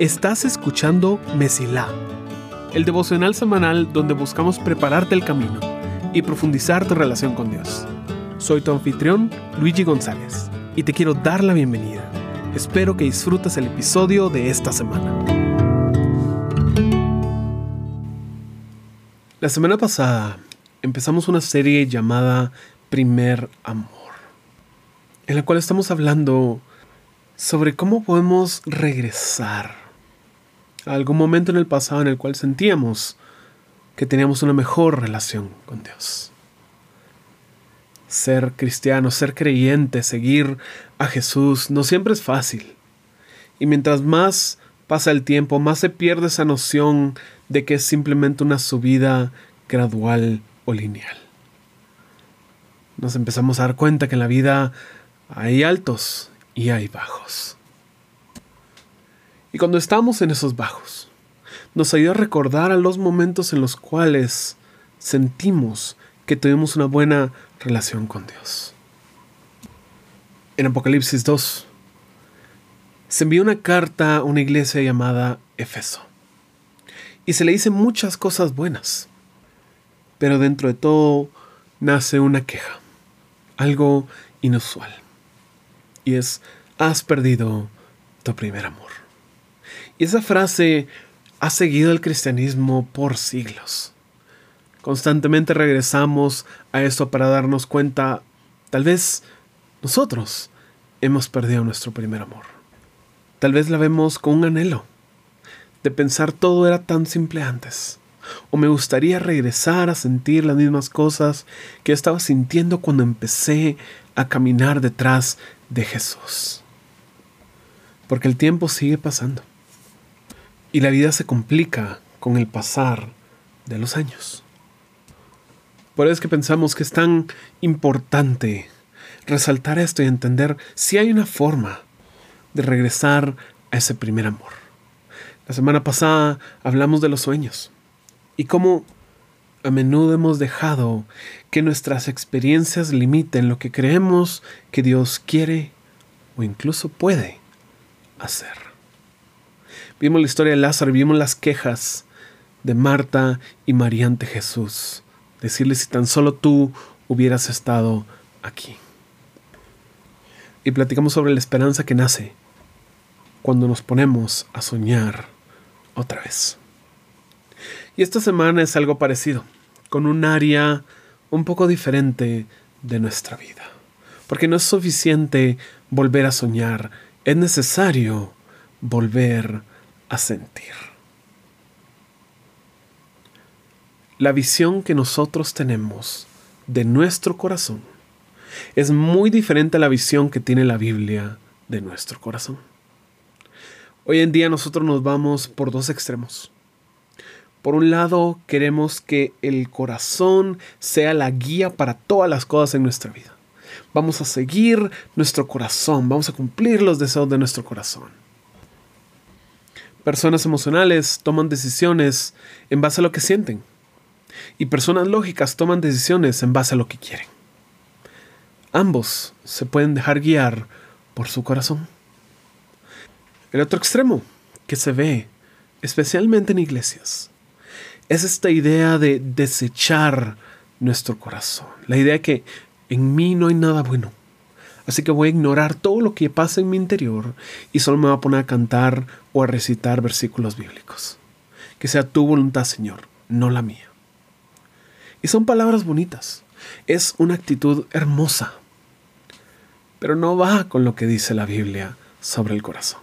Estás escuchando Mesilá, el devocional semanal donde buscamos prepararte el camino y profundizar tu relación con Dios. Soy tu anfitrión, Luigi González, y te quiero dar la bienvenida. Espero que disfrutes el episodio de esta semana. La semana pasada empezamos una serie llamada Primer Amor, en la cual estamos hablando sobre cómo podemos regresar a algún momento en el pasado en el cual sentíamos que teníamos una mejor relación con Dios. Ser cristiano, ser creyente, seguir a Jesús no siempre es fácil. Y mientras más pasa el tiempo, más se pierde esa noción de que es simplemente una subida gradual o lineal. Nos empezamos a dar cuenta que en la vida hay altos y hay bajos. Y cuando estamos en esos bajos, nos ayuda a recordar a los momentos en los cuales sentimos que tuvimos una buena relación con Dios. En Apocalipsis 2 se envía una carta a una iglesia llamada Efeso. Y se le dice muchas cosas buenas. Pero dentro de todo nace una queja, algo inusual. Has perdido tu primer amor. Y esa frase ha seguido el cristianismo por siglos. Constantemente regresamos a esto para darnos cuenta, tal vez nosotros hemos perdido nuestro primer amor. Tal vez la vemos con un anhelo de pensar todo era tan simple antes. O me gustaría regresar a sentir las mismas cosas que estaba sintiendo cuando empecé a caminar detrás de Jesús. Porque el tiempo sigue pasando. Y la vida se complica con el pasar de los años. Por eso es que pensamos que es tan importante resaltar esto y entender si hay una forma de regresar a ese primer amor. La semana pasada hablamos de los sueños y cómo a menudo hemos dejado que nuestras experiencias limiten lo que creemos que Dios quiere o incluso puede hacer. Vimos la historia de Lázaro, vimos las quejas de Marta y María ante Jesús. Decirle si tan solo tú hubieras estado aquí. Y platicamos sobre la esperanza que nace cuando nos ponemos a soñar otra vez. Y esta semana es algo parecido, con un área un poco diferente de nuestra vida. Porque no es suficiente volver a soñar, es necesario volver a sentir. La visión que nosotros tenemos de nuestro corazón es muy diferente a la visión que tiene la Biblia de nuestro corazón. Hoy en día nosotros nos vamos por dos extremos. Por un lado, queremos que el corazón sea la guía para todas las cosas en nuestra vida. Vamos a seguir nuestro corazón, vamos a cumplir los deseos de nuestro corazón. Personas emocionales toman decisiones en base a lo que sienten. Y personas lógicas toman decisiones en base a lo que quieren. Ambos se pueden dejar guiar por su corazón. El otro extremo que se ve, especialmente en iglesias, es esta idea de desechar nuestro corazón. La idea de que en mí no hay nada bueno. Así que voy a ignorar todo lo que pasa en mi interior y solo me voy a poner a cantar o a recitar versículos bíblicos. Que sea tu voluntad, Señor, no la mía. Y son palabras bonitas. Es una actitud hermosa. Pero no va con lo que dice la Biblia sobre el corazón.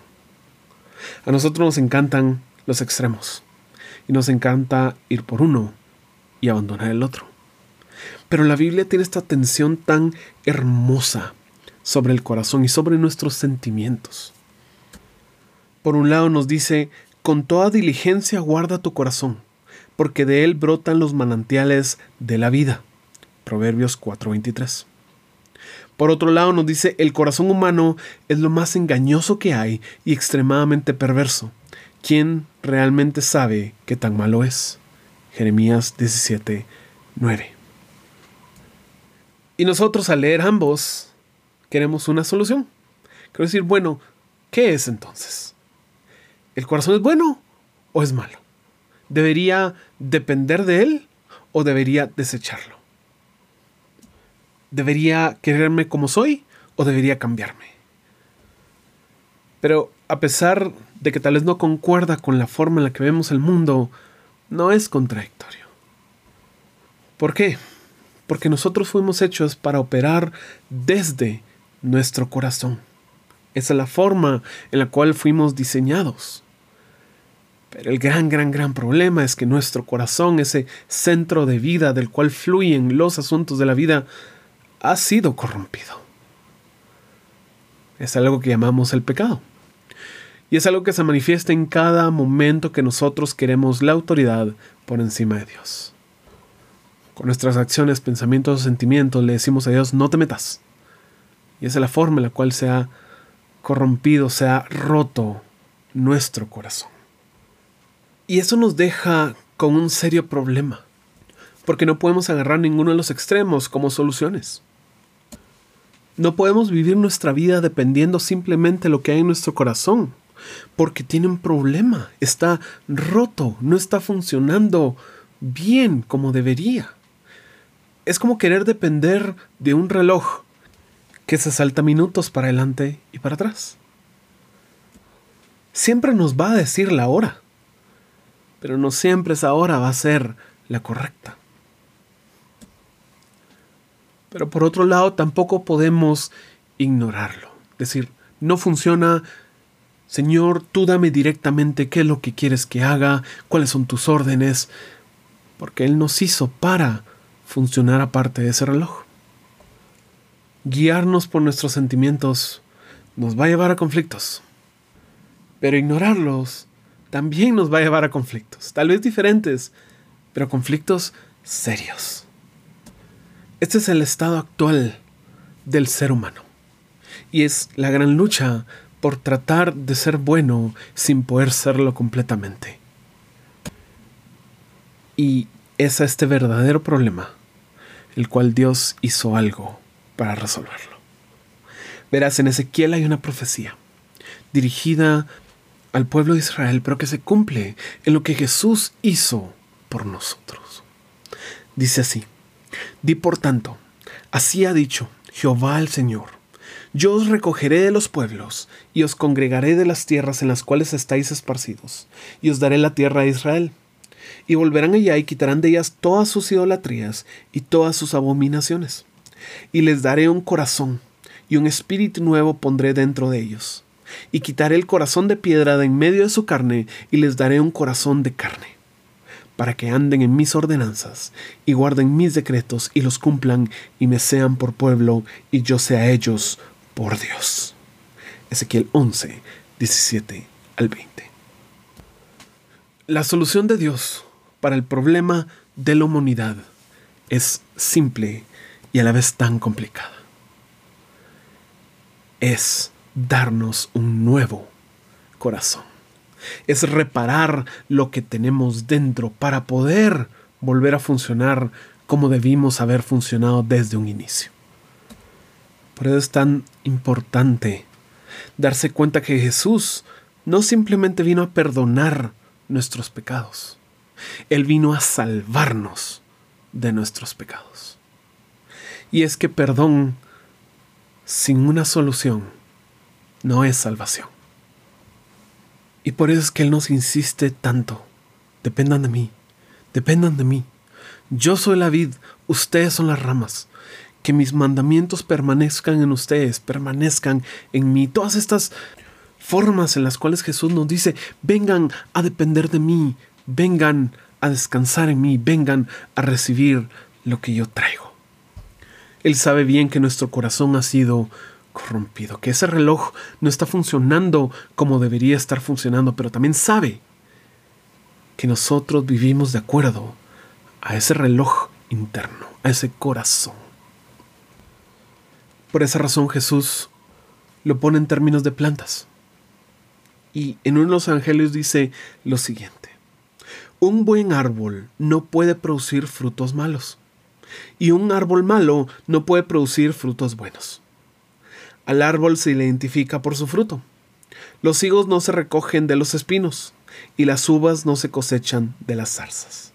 A nosotros nos encantan los extremos. Y nos encanta ir por uno y abandonar el otro. Pero la Biblia tiene esta tensión tan hermosa sobre el corazón y sobre nuestros sentimientos. Por un lado nos dice, con toda diligencia guarda tu corazón, porque de él brotan los manantiales de la vida. Proverbios 4:23. Por otro lado nos dice, el corazón humano es lo más engañoso que hay y extremadamente perverso. ¿Quién realmente sabe qué tan malo es? Jeremías 17:9. Y nosotros al leer ambos queremos una solución. Quiero decir, bueno, ¿Qué es entonces? ¿El corazón es bueno o es malo? ¿Debería depender de él o debería desecharlo? ¿Debería quererme como soy o debería cambiarme? Pero a pesar de que tal vez no concuerda con la forma en la que vemos el mundo, no es contradictorio. ¿Por qué? Porque nosotros fuimos hechos para operar desde nuestro corazón. Esa es la forma en la cual fuimos diseñados. Pero el gran, gran, gran problema es que nuestro corazón, ese centro de vida del cual fluyen los asuntos de la vida, ha sido corrompido. Es algo que llamamos el pecado. Y es algo que se manifiesta en cada momento que nosotros queremos la autoridad por encima de Dios. Con nuestras acciones, pensamientos, sentimientos le decimos a Dios, no te metas. Y esa es la forma en la cual se ha corrompido, se ha roto nuestro corazón. Y eso nos deja con un serio problema, porque no podemos agarrar ninguno de los extremos como soluciones. No podemos vivir nuestra vida dependiendo simplemente de lo que hay en nuestro corazón, porque tiene un problema, está roto, no está funcionando bien como debería. Es como querer depender de un reloj que se salta minutos para adelante y para atrás. Siempre nos va a decir la hora pero no siempre esa hora va a ser la correcta. Pero por otro lado, tampoco podemos ignorarlo. Decir, no funciona, Señor, tú dame directamente qué es lo que quieres que haga, cuáles son tus órdenes, porque Él nos hizo para funcionar aparte de ese reloj. Guiarnos por nuestros sentimientos nos va a llevar a conflictos, pero ignorarlos también nos va a llevar a conflictos, tal vez diferentes, pero conflictos serios. Este es el estado actual del ser humano y es la gran lucha por tratar de ser bueno sin poder serlo completamente. Y es a este verdadero problema el cual Dios hizo algo para resolverlo. Verás, en Ezequiel hay una profecía dirigida al pueblo de Israel, pero que se cumple en lo que Jesús hizo por nosotros. Dice así, di por tanto, así ha dicho Jehová el Señor, yo os recogeré de los pueblos y os congregaré de las tierras en las cuales estáis esparcidos, y os daré la tierra de Israel. Y volverán allá y quitarán de ellas todas sus idolatrías y todas sus abominaciones. Y les daré un corazón, y un espíritu nuevo pondré dentro de ellos y quitaré el corazón de piedra de en medio de su carne, y les daré un corazón de carne, para que anden en mis ordenanzas, y guarden mis decretos, y los cumplan, y me sean por pueblo, y yo sea ellos por Dios. Ezequiel 11, 17 al 20. La solución de Dios para el problema de la humanidad es simple y a la vez tan complicada. Es darnos un nuevo corazón. Es reparar lo que tenemos dentro para poder volver a funcionar como debimos haber funcionado desde un inicio. Por eso es tan importante darse cuenta que Jesús no simplemente vino a perdonar nuestros pecados, Él vino a salvarnos de nuestros pecados. Y es que perdón sin una solución no es salvación. Y por eso es que Él nos insiste tanto. Dependan de mí, dependan de mí. Yo soy la vid, ustedes son las ramas. Que mis mandamientos permanezcan en ustedes, permanezcan en mí. Todas estas formas en las cuales Jesús nos dice, vengan a depender de mí, vengan a descansar en mí, vengan a recibir lo que yo traigo. Él sabe bien que nuestro corazón ha sido corrompido, que ese reloj no está funcionando como debería estar funcionando, pero también sabe que nosotros vivimos de acuerdo a ese reloj interno, a ese corazón. Por esa razón Jesús lo pone en términos de plantas. Y en uno de los evangelios dice lo siguiente. Un buen árbol no puede producir frutos malos, y un árbol malo no puede producir frutos buenos. Al árbol se le identifica por su fruto. Los higos no se recogen de los espinos y las uvas no se cosechan de las zarzas.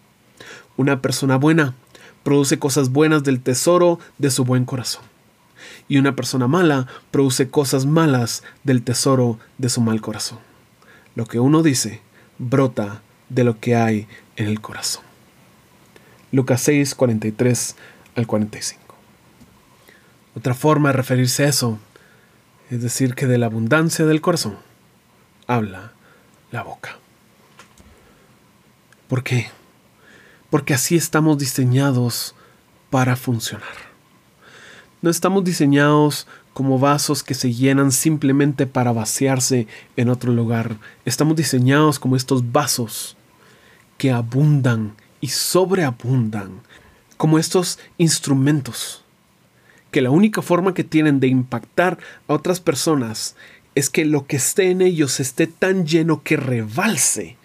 Una persona buena produce cosas buenas del tesoro de su buen corazón. Y una persona mala produce cosas malas del tesoro de su mal corazón. Lo que uno dice brota de lo que hay en el corazón. Lucas 6, 43 al 45. Otra forma de referirse a eso es decir que de la abundancia del corazón habla la boca. ¿Por qué? Porque así estamos diseñados para funcionar. No estamos diseñados como vasos que se llenan simplemente para vaciarse en otro lugar. Estamos diseñados como estos vasos que abundan y sobreabundan, como estos instrumentos, que la única forma que tienen de impactar a otras personas es que lo que esté en ellos esté tan lleno que rebalse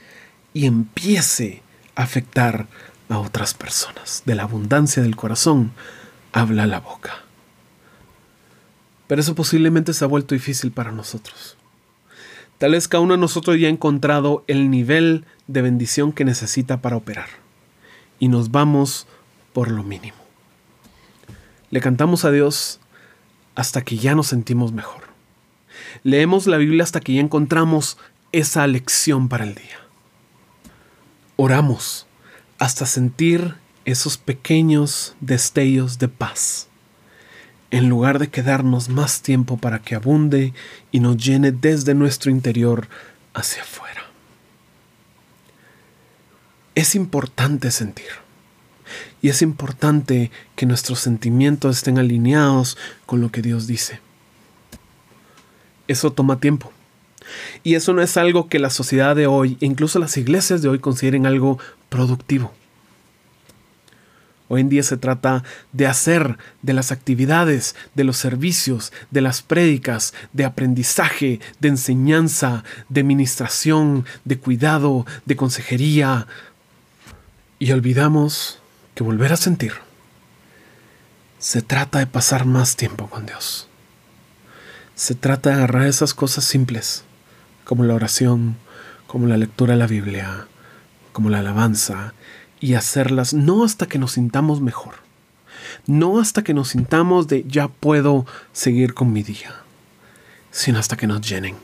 y empiece a afectar a otras personas. De la abundancia del corazón habla la boca. Pero eso posiblemente se ha vuelto difícil para nosotros. Tal vez cada uno de nosotros ya ha encontrado el nivel de bendición que necesita para operar. Y nos vamos por lo mínimo. Le cantamos a Dios hasta que ya nos sentimos mejor. Leemos la Biblia hasta que ya encontramos esa lección para el día. Oramos hasta sentir esos pequeños destellos de paz en lugar de quedarnos más tiempo para que abunde y nos llene desde nuestro interior hacia afuera. Es importante sentir. Y es importante que nuestros sentimientos estén alineados con lo que Dios dice. Eso toma tiempo. Y eso no es algo que la sociedad de hoy, incluso las iglesias de hoy, consideren algo productivo. Hoy en día se trata de hacer de las actividades, de los servicios, de las prédicas, de aprendizaje, de enseñanza, de ministración, de cuidado, de consejería. Y olvidamos que volver a sentir se trata de pasar más tiempo con Dios. Se trata de agarrar esas cosas simples, como la oración, como la lectura de la Biblia, como la alabanza, y hacerlas no hasta que nos sintamos mejor, no hasta que nos sintamos de ya puedo seguir con mi día, sino hasta que nos llenen.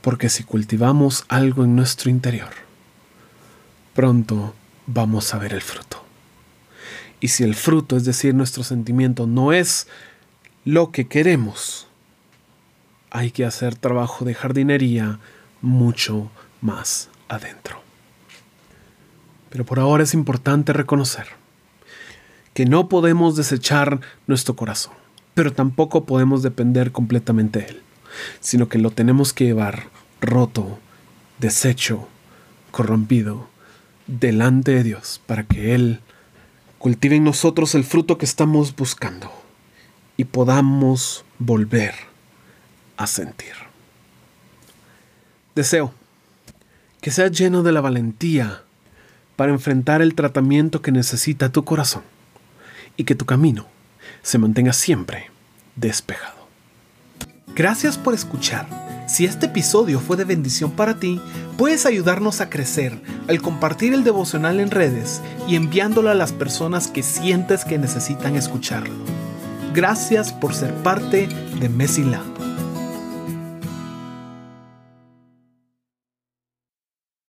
Porque si cultivamos algo en nuestro interior, pronto vamos a ver el fruto. Y si el fruto, es decir, nuestro sentimiento, no es lo que queremos, hay que hacer trabajo de jardinería mucho más adentro. Pero por ahora es importante reconocer que no podemos desechar nuestro corazón, pero tampoco podemos depender completamente de él, sino que lo tenemos que llevar roto, deshecho, corrompido, delante de Dios, para que Él cultive en nosotros el fruto que estamos buscando y podamos volver a sentir. Deseo que seas lleno de la valentía para enfrentar el tratamiento que necesita tu corazón y que tu camino se mantenga siempre despejado. Gracias por escuchar. Si este episodio fue de bendición para ti, puedes ayudarnos a crecer al compartir el devocional en redes y enviándolo a las personas que sientes que necesitan escucharlo. Gracias por ser parte de Messi.